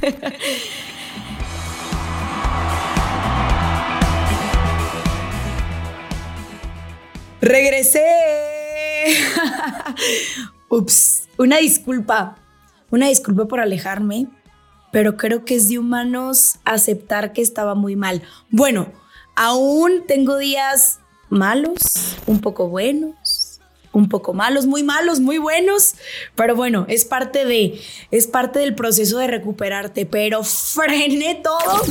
Regresé. Ups, una disculpa. Una disculpa por alejarme, pero creo que es de humanos aceptar que estaba muy mal. Bueno, aún tengo días malos, un poco buenos, un poco malos, muy malos, muy buenos, pero bueno, es parte de es parte del proceso de recuperarte, pero frené todo.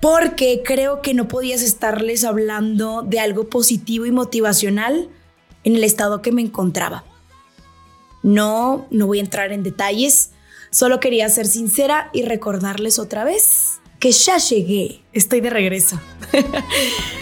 Porque creo que no podías estarles hablando de algo positivo y motivacional en el estado que me encontraba. No, no voy a entrar en detalles, solo quería ser sincera y recordarles otra vez que ya llegué, estoy de regreso.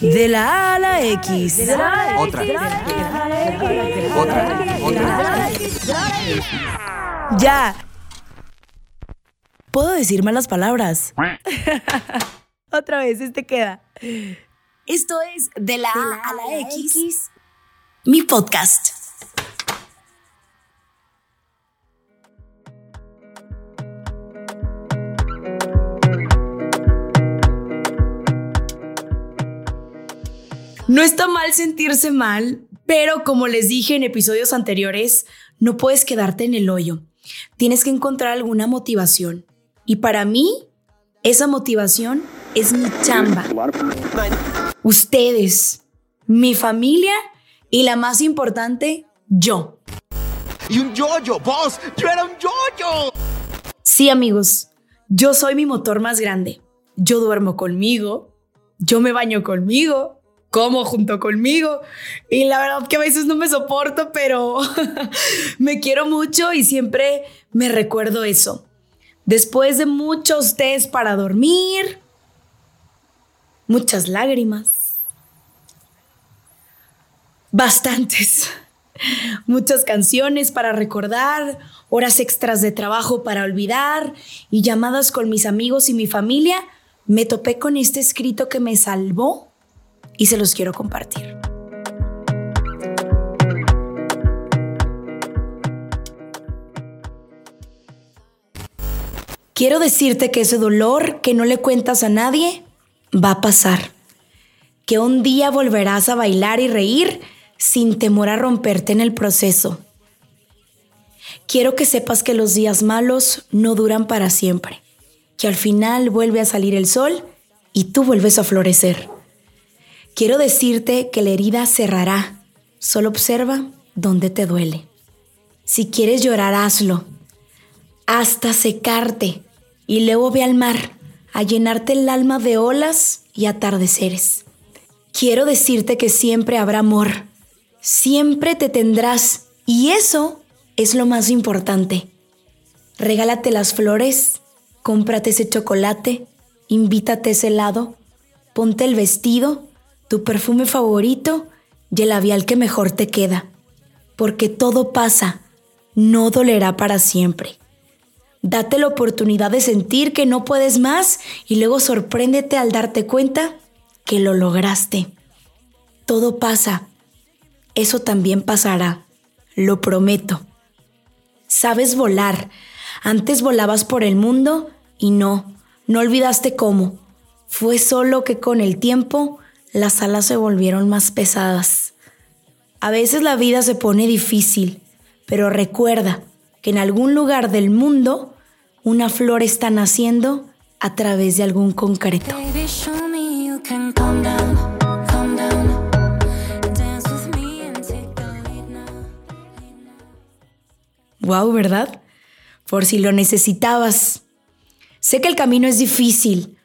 De la A a la X. De la A a la X. De la A a la X. Otra. De la A a la X. Otra. Otra. Ya. Puedo decir malas palabras. Otra vez, este queda. Esto es De la, A a la X, mi podcast. No está mal sentirse mal, pero como les dije en episodios anteriores, no puedes quedarte en el hoyo. Tienes que encontrar alguna motivación. Y para mí, esa motivación es mi chamba. Ustedes, mi familia y la más importante, yo. Y un yoyo, boss. Yo era un yoyo. Sí, amigos, yo soy mi motor más grande. Yo duermo conmigo, yo me baño conmigo, como junto conmigo. Y la verdad que a veces no me soporto, pero me quiero mucho y siempre me recuerdo eso. Después de muchos test para dormir, muchas lágrimas, bastantes, muchas canciones para recordar, horas extras de trabajo para olvidar y llamadas con mis amigos y mi familia, me topé con este escrito que me salvó y se los quiero compartir. Quiero decirte que ese dolor que no le cuentas a nadie va a pasar. Que un día volverás a bailar y reír sin temor a romperte en el proceso. Quiero que sepas que los días malos no duran para siempre. Que al final vuelve a salir el sol y tú vuelves a florecer. Quiero decirte que la herida cerrará. Solo observa dónde te duele. Si quieres llorar, hazlo. Hasta secarte. Y luego ve al mar a llenarte el alma de olas y atardeceres. Quiero decirte que siempre habrá amor. Siempre te tendrás. Y eso es lo más importante. Regálate las flores, cómprate ese chocolate, invítate ese helado, ponte el vestido tu perfume favorito y el labial que mejor te queda. Porque todo pasa, no dolerá para siempre. Date la oportunidad de sentir que no puedes más y luego sorpréndete al darte cuenta que lo lograste. Todo pasa. Eso también pasará. Lo prometo. Sabes volar. Antes volabas por el mundo y no, no olvidaste cómo. Fue solo que con el tiempo las alas se volvieron más pesadas. A veces la vida se pone difícil, pero recuerda que en algún lugar del mundo una flor está naciendo a través de algún concreto. Wow, ¿verdad? Por si lo necesitabas. Sé que el camino es difícil,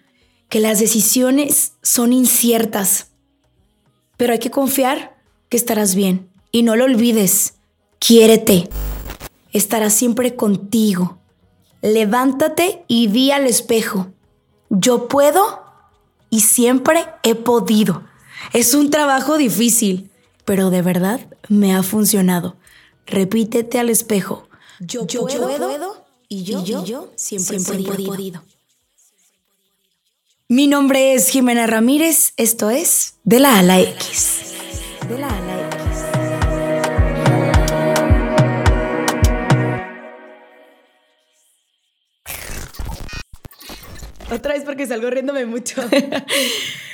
que las decisiones son inciertas, pero hay que confiar que estarás bien. Y no lo olvides, quiérete. Estarás siempre contigo. Levántate y di al espejo, yo puedo y siempre he podido. Es un trabajo difícil, pero de verdad me ha funcionado. Repítete al espejo, yo, puedo, y, yo, siempre, he podido. Mi nombre es Jimena Ramírez, esto es De la Ala X. De la Ala X. Otra vez porque salgo riéndome mucho.